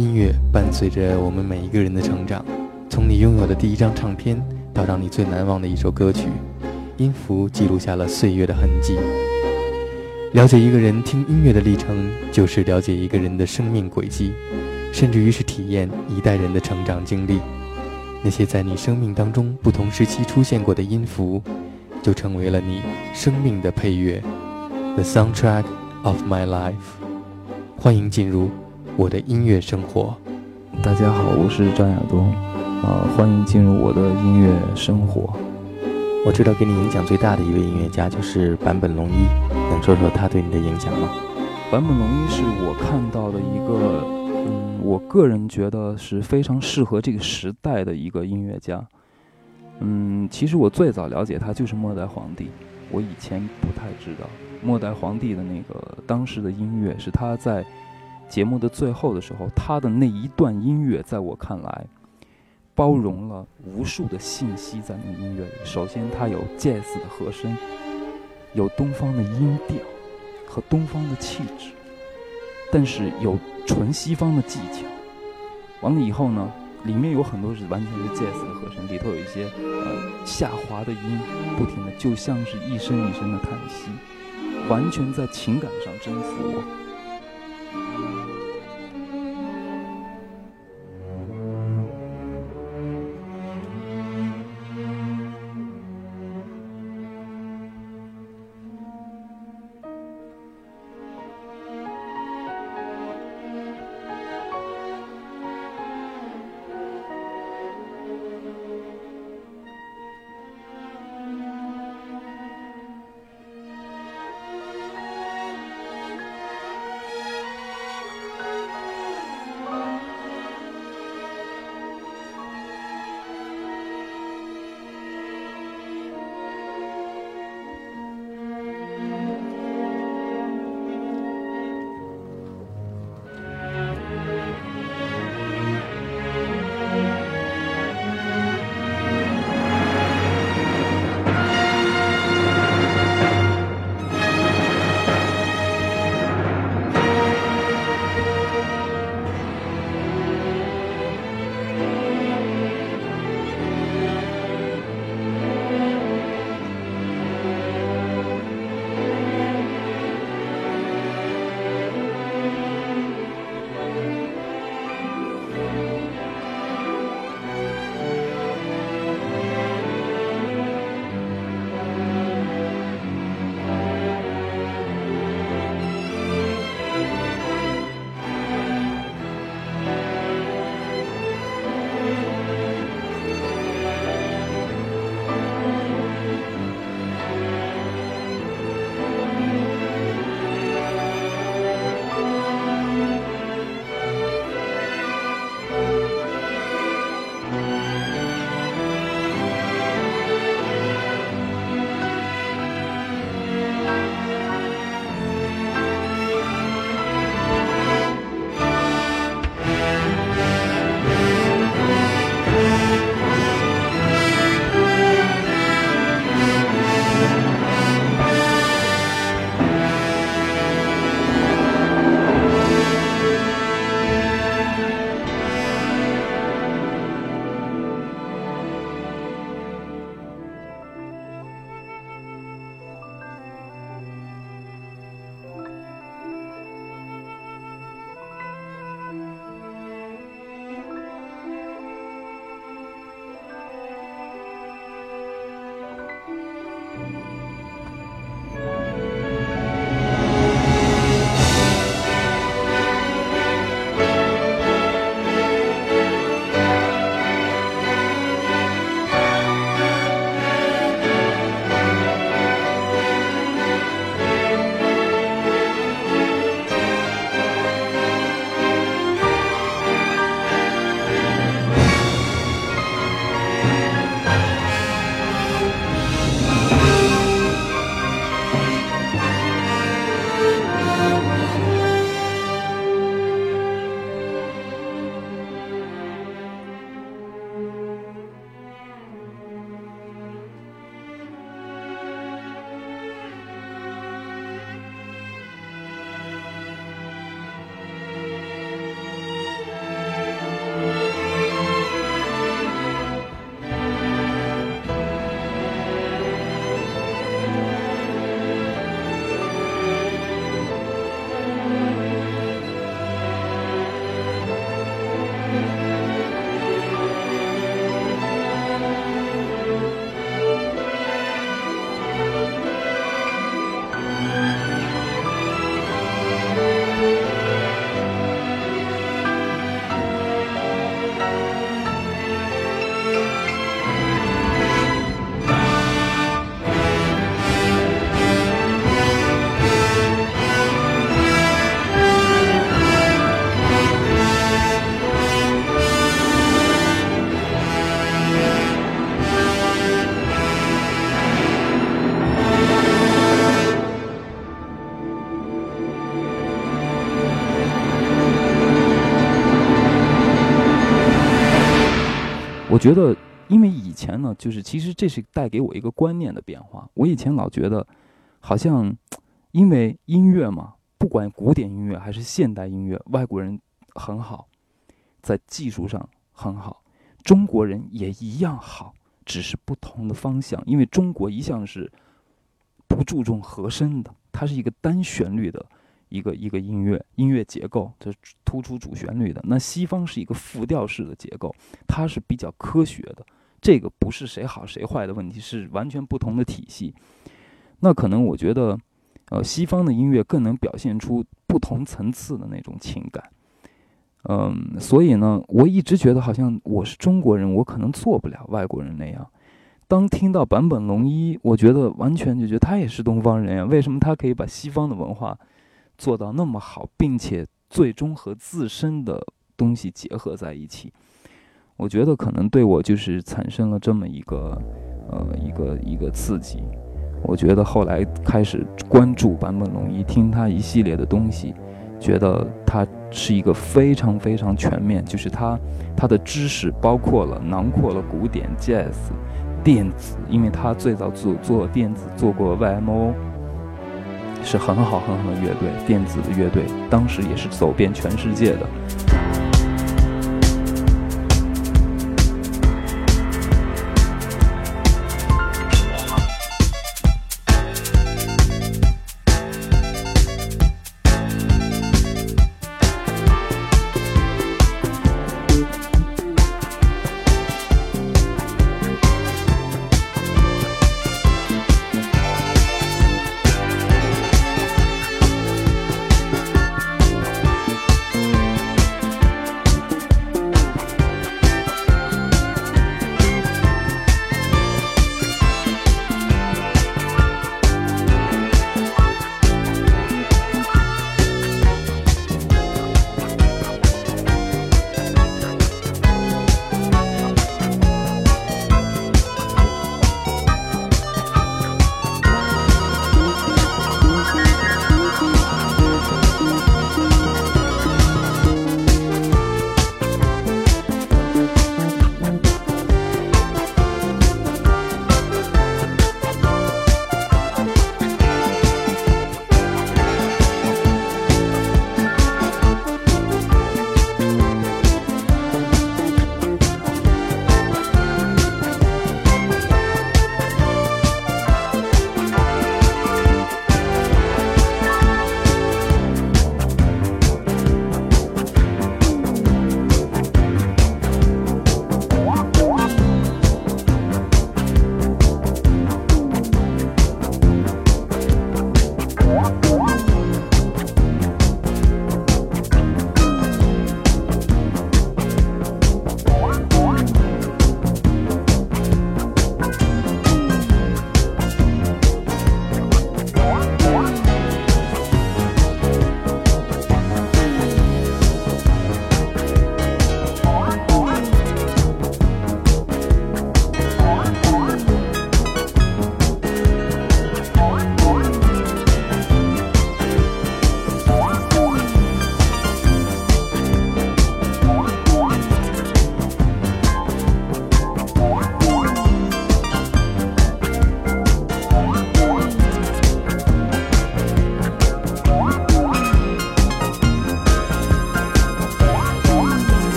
音乐伴随着我们每一个人的成长，从你拥有的第一张唱片到让你最难忘的一首歌曲，音符记录下了岁月的痕迹。了解一个人听音乐的历程，就是了解一个人的生命轨迹，甚至于是体验一代人的成长经历。那些在你生命当中不同时期出现过的音符，就成为了你生命的配乐，The soundtrack of my life。欢迎进入我的音乐生活。大家好，我是张亚东，啊，欢迎进入我的音乐生活。我知道给你影响最大的一位音乐家就是坂本龙一，能说说他对你的影响吗？坂本龙一是我看到的一个，嗯，我个人觉得是非常适合这个时代的一个音乐家。嗯，其实我最早了解他就是末代皇帝，我以前不太知道末代皇帝的那个当时的音乐是他在节目的最后的时候，他的那一段音乐在我看来。包容了无数的信息在那个音乐里。首先，它有 jazz 的和声，有东方的音调和东方的气质，但是有纯西方的技巧。完了以后呢，里面有很多是完全是 jazz 的和声，里头有一些呃下滑的音，不停的就像是一声一声的叹息，完全在情感上征服我。觉得，因为以前呢，就是其实这是带给我一个观念的变化。我以前老觉得，好像因为音乐嘛，不管古典音乐还是现代音乐，外国人很好，在技术上很好，中国人也一样好，只是不同的方向。因为中国一向是不注重和声的，它是一个单旋律的。一个一个音乐音乐结构，这突出主旋律的。那西方是一个复调式的结构，它是比较科学的。这个不是谁好谁坏的问题，是完全不同的体系。那可能我觉得，呃，西方的音乐更能表现出不同层次的那种情感。嗯，所以呢，我一直觉得好像我是中国人，我可能做不了外国人那样。当听到坂本龙一，我觉得完全就觉得他也是东方人呀。为什么他可以把西方的文化？做到那么好，并且最终和自身的东西结合在一起，我觉得可能对我就是产生了这么一个，呃，一个一个刺激。我觉得后来开始关注坂本龙一，听他一系列的东西，觉得他是一个非常非常全面，就是他他的知识包括了囊括了古典、jazz、电子，因为他最早做做电子做过 YMO。是很好很好的乐队，电子的乐队，当时也是走遍全世界的。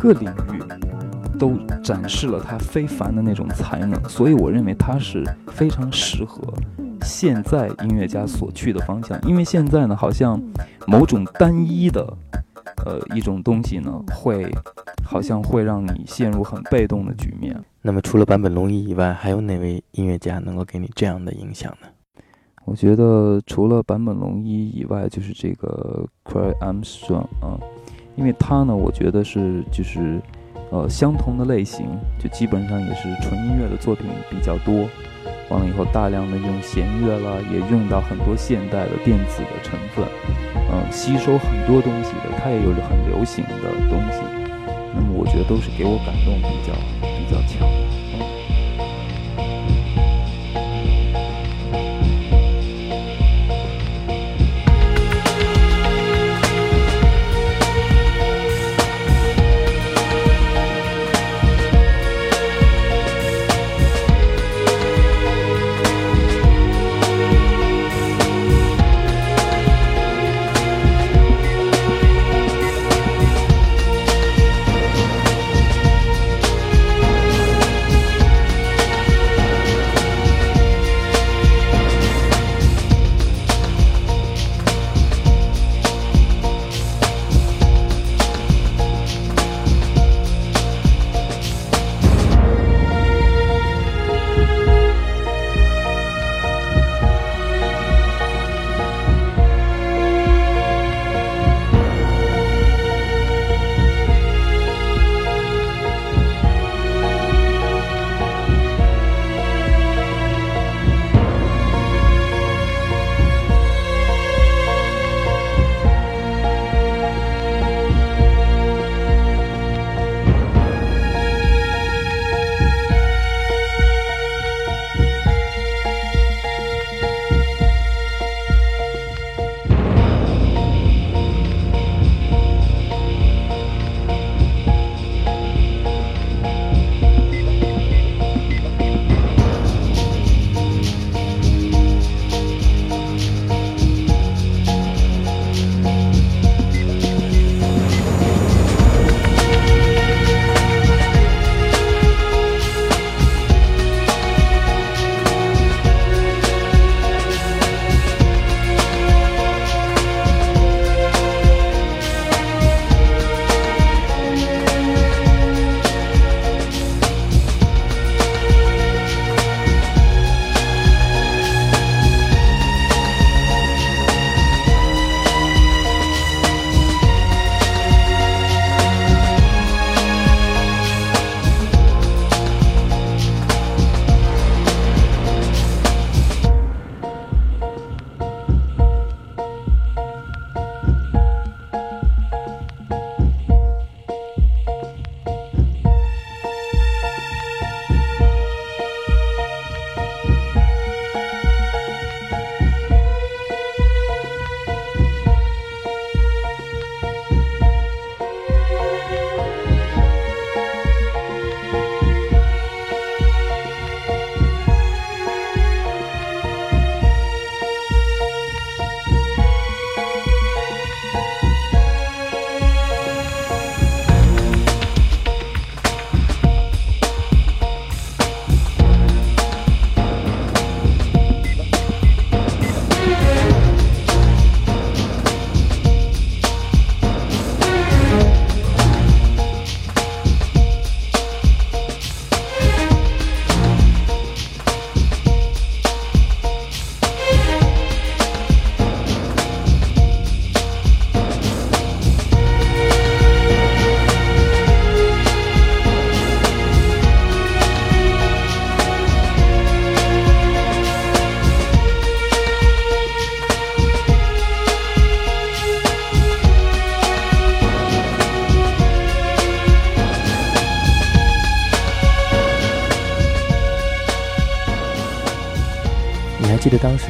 个领域都展示了他非凡的那种才能，所以我认为他是非常适合现在音乐家所去的方向。因为现在呢，好像某种单一的呃一种东西呢，会好像会让你陷入很被动的局面。那么除了坂本龙一以外，还有哪位音乐家能够给你这样的影响呢？我觉得除了坂本龙一以外，就是这个 Craig Armstrong 啊，因为他呢，我觉得是就是呃相同的类型，就基本上也是纯音乐的作品比较多。完了以后，大量的用弦乐啦，也用到很多现代的电子的成分，嗯，吸收很多东西的，它也有很流行的东西。那么我觉得都是给我感动比较比较强。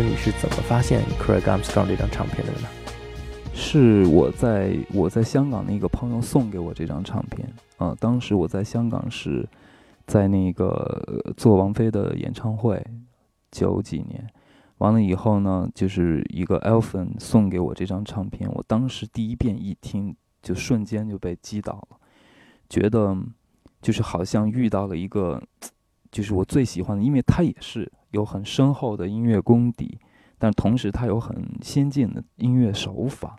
你是怎么发现 Craig Armstrong 这张唱片的呢？是我在我在香港的一个朋友送给我这张唱片啊。当时我在香港是在那个做王菲的演唱会，九几年，完了以后呢，就是一个 Elfin 送给我这张唱片，我当时第一遍一听，就瞬间就被击倒了，觉得就是好像遇到了一个，就是我最喜欢的，因为他也是有很深厚的音乐功底，但同时他有很先进的音乐手法。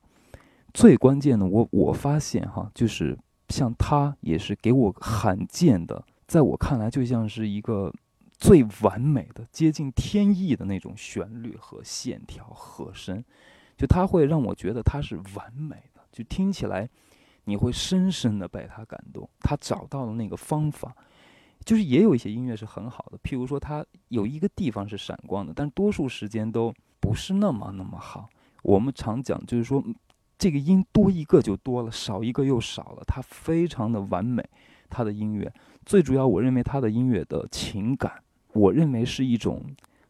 最关键的，我我发现哈，就是像他也是给我罕见的，在我看来就像是一个最完美的、接近天意的那种旋律和线条和声，就他会让我觉得他是完美的，就听起来你会深深的被他感动。他找到了那个方法，就是也有一些音乐是很好的，譬如说它有一个地方是闪光的，但多数时间都不是那么那么好。我们常讲就是说。这个音多一个就多了，少一个又少了。它非常的完美，他的音乐最主要，我认为他的音乐的情感，我认为是一种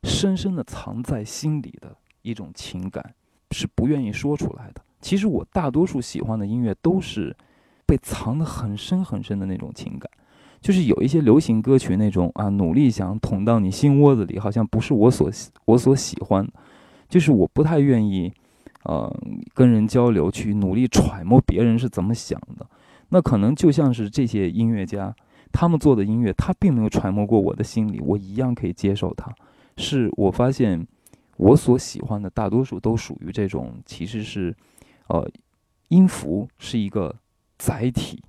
深深的藏在心里的一种情感，是不愿意说出来的。其实我大多数喜欢的音乐都是被藏得很深很深的那种情感，就是有一些流行歌曲那种啊，努力想捅到你心窝子里，好像不是我所我所喜欢，就是我不太愿意。呃，跟人交流，去努力揣摩别人是怎么想的，那可能就像是这些音乐家，他们做的音乐，他并没有揣摩过我的心理，我一样可以接受它。是我发现，我所喜欢的大多数都属于这种，其实是，呃，音符是一个载体，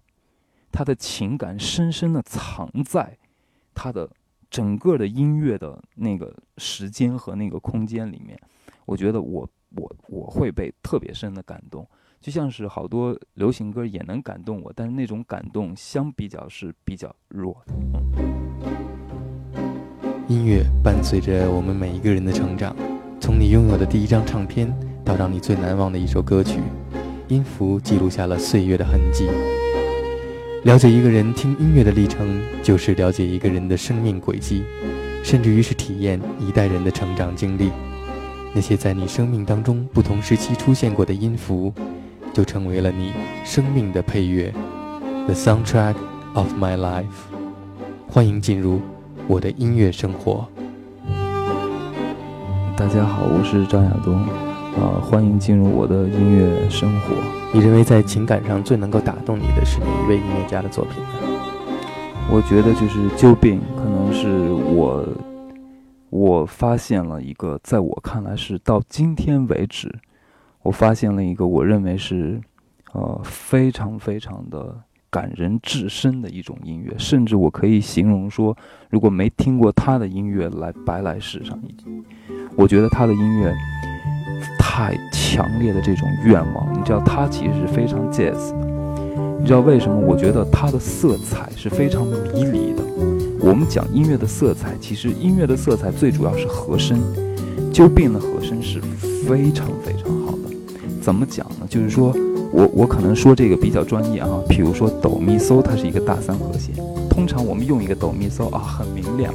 他的情感深深的藏在他的整个的音乐的那个时间和那个空间里面。我觉得我。我我会被特别深的感动，就像是好多流行歌也能感动我，但是那种感动相比较是比较弱的。音乐伴随着我们每一个人的成长，从你拥有的第一张唱片到让你最难忘的一首歌曲，音符记录下了岁月的痕迹。了解一个人听音乐的历程，就是了解一个人的生命轨迹，甚至于是体验一代人的成长经历。那些在你生命当中不同时期出现过的音符，就成为了你生命的配乐，The soundtrack of my life。欢迎进入我的音乐生活。大家好，我是张亚东，啊，欢迎进入我的音乐生活。你认为在情感上最能够打动你的是哪一位音乐家的作品呢？我觉得就是救病，可能是我。我发现了一个，在我看来是到今天为止，我发现了一个我认为是，呃，非常非常的感人至深的一种音乐，甚至我可以形容说，如果没听过他的音乐来白来世上，我觉得他的音乐太强烈的这种愿望，你知道，他其实是非常 jazz 的。你知道为什么？我觉得它的色彩是非常迷离的。我们讲音乐的色彩，其实音乐的色彩最主要是和声。究竟的和声是非常非常好的。怎么讲呢？就是说我我可能说这个比较专业哈。比如说哆咪嗦，它是一个大三和弦。通常我们用一个哆咪嗦啊，很明亮。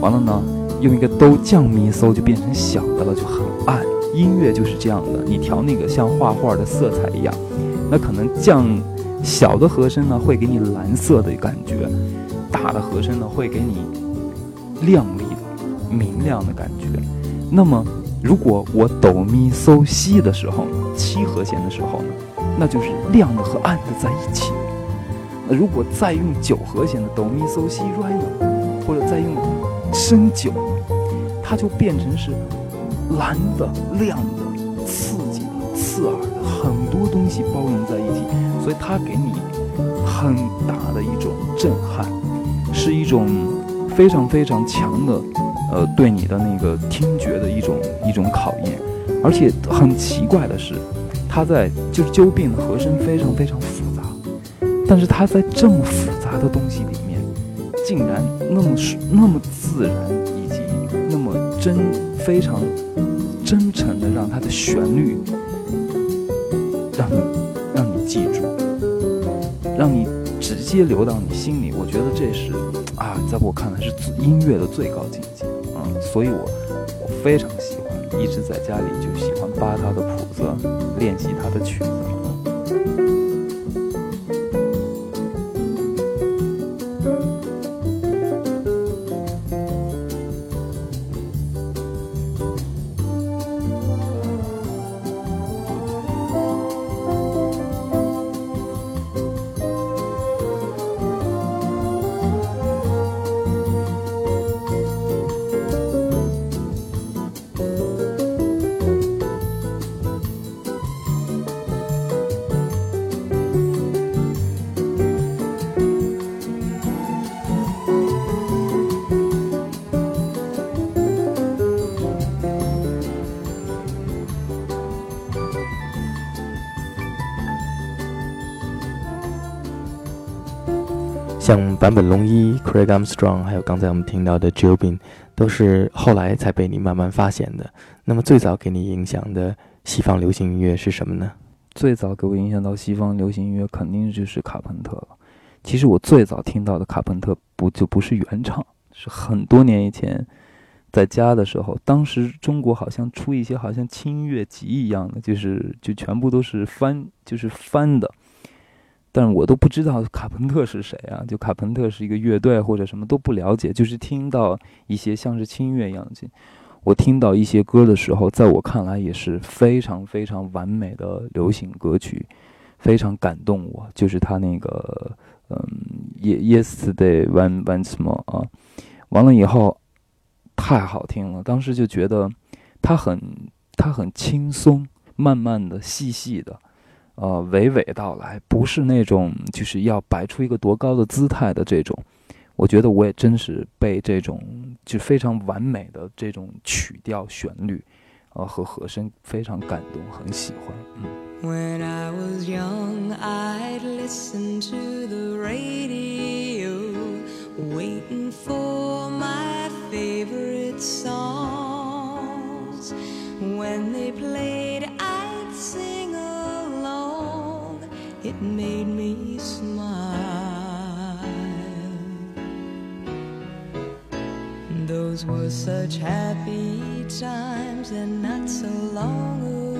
完了呢，用一个哆降咪嗦就变成小的了，就很暗。音乐就是这样的，你调那个像画画的色彩一样，那可能降。小的和声呢，会给你蓝色的感觉；大的和声呢，会给你亮丽的、明亮的感觉。那么，如果我哆咪嗦西的时候，七和弦的时候呢，那就是亮的和暗的在一起。那如果再用九和弦的哆咪嗦西瑞呢，或者再用升九，它就变成是蓝的、亮的、刺激的、刺耳的，很多东西包容在一起。所以它给你很大的一种震撼，是一种非常非常强的，呃，对你的那个听觉的一种一种考验。而且很奇怪的是，它在就是究竟的和声非常非常复杂，但是它在这么复杂的东西里面，竟然那么那么自然，以及那么真非常真诚的让它的旋律让你。让你记住，让你直接流到你心里。我觉得这是啊，在我看来是音乐的最高境界啊，所以我我非常喜欢，一直在家里就喜欢扒他的谱子，练习他的曲子。像坂本龙一、Craig Armstrong，还有刚才我们听到的 Jobin，都是后来才被你慢慢发现的。那么最早给你影响的西方流行音乐是什么呢？最早给我影响到西方流行音乐，肯定就是卡朋特了。其实我最早听到的卡朋特不就不是原唱，是很多年以前在家的时候，当时中国好像出一些好像轻音乐集一样的，就是就全部都是翻，就是翻的。但是我都不知道卡朋特是谁啊，就卡朋特是一个乐队或者什么都不了解，就是听到一些像是轻音乐一样的。我听到一些歌的时候，在我看来也是非常非常完美的流行歌曲，非常感动我。就是他那个，嗯，Yesterday One Once More 啊，完了以后太好听了。当时就觉得他很他很轻松，慢慢的、细细的，呃，娓娓道来，不是那种就是要摆出一个多高的姿态的这种。我觉得我也真是被这种就非常完美的这种曲调、旋律，呃和和声非常感动，很喜欢。嗯。When I was young, I'd listen to the radio, waiting for my favorite songs. When they played, I It made me smile. Those were such happy times and not so long ago.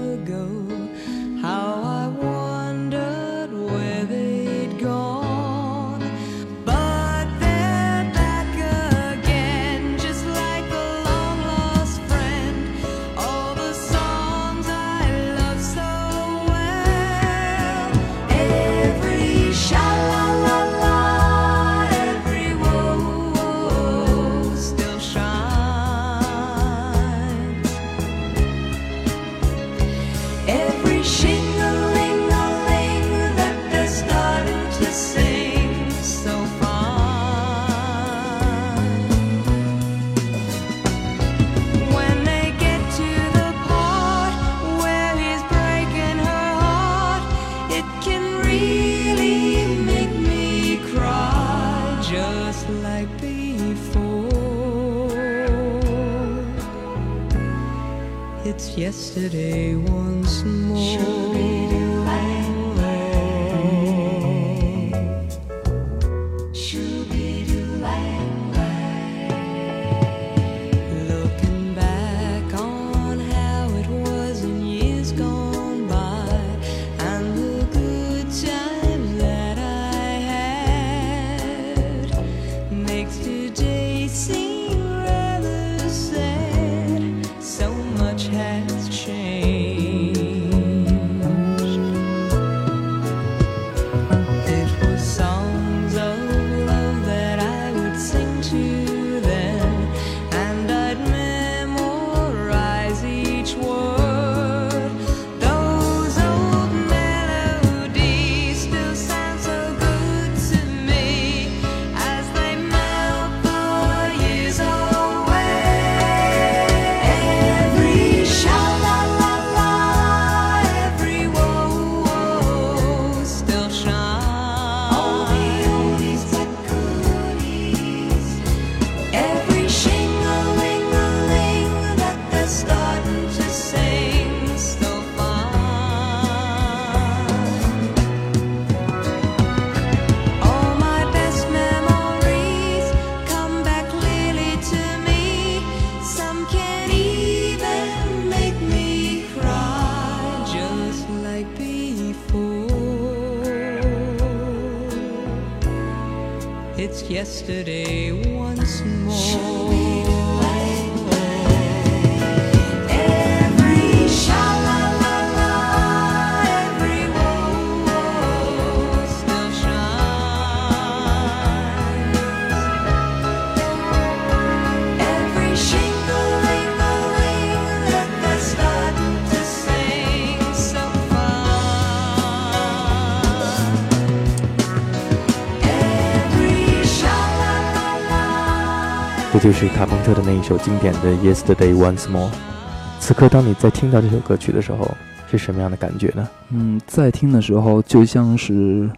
这就是卡朋特的那一首经典的《Yesterday Once More》。此刻，当你在听到这首歌曲的时候，是什么样的感觉呢？嗯，在听的时候就像是，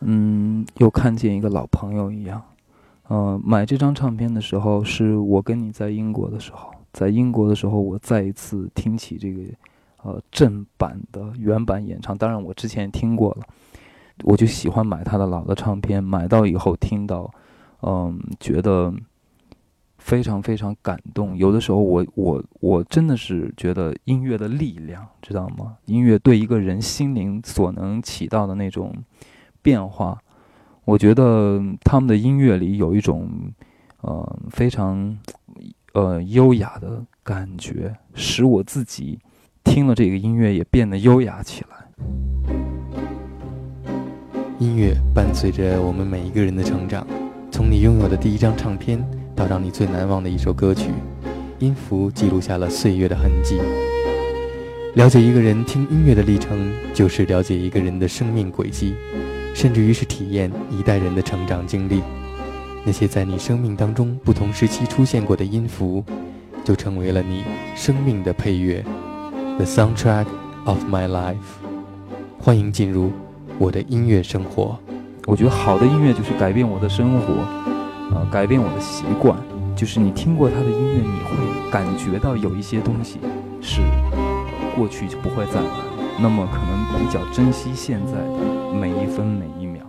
嗯，又看见一个老朋友一样。呃，买这张唱片的时候，是我跟你在英国的时候，在英国的时候，我再一次听起这个，呃，正版的原版演唱。当然，我之前也听过了，我就喜欢买他的老的唱片，买到以后听到，嗯，觉得非常非常感动。有的时候，我我我真的是觉得音乐的力量，知道吗？音乐对一个人心灵所能起到的那种变化。我觉得他们的音乐里有一种，呃，非常，呃，优雅的感觉，使我自己听了这个音乐也变得优雅起来。音乐伴随着我们每一个人的成长，从你拥有的第一张唱片到让你最难忘的一首歌曲，音符记录下了岁月的痕迹。了解一个人听音乐的历程，就是了解一个人的生命轨迹。甚至于是体验一代人的成长经历，那些在你生命当中不同时期出现过的音符，就成为了你生命的配乐，The soundtrack of my life。欢迎进入我的音乐生活。我觉得好的音乐就是改变我的生活，呃，改变我的习惯。就是你听过他的音乐，你会感觉到有一些东西是过去就不会再来。那么可能比较珍惜现在的每一分每一秒。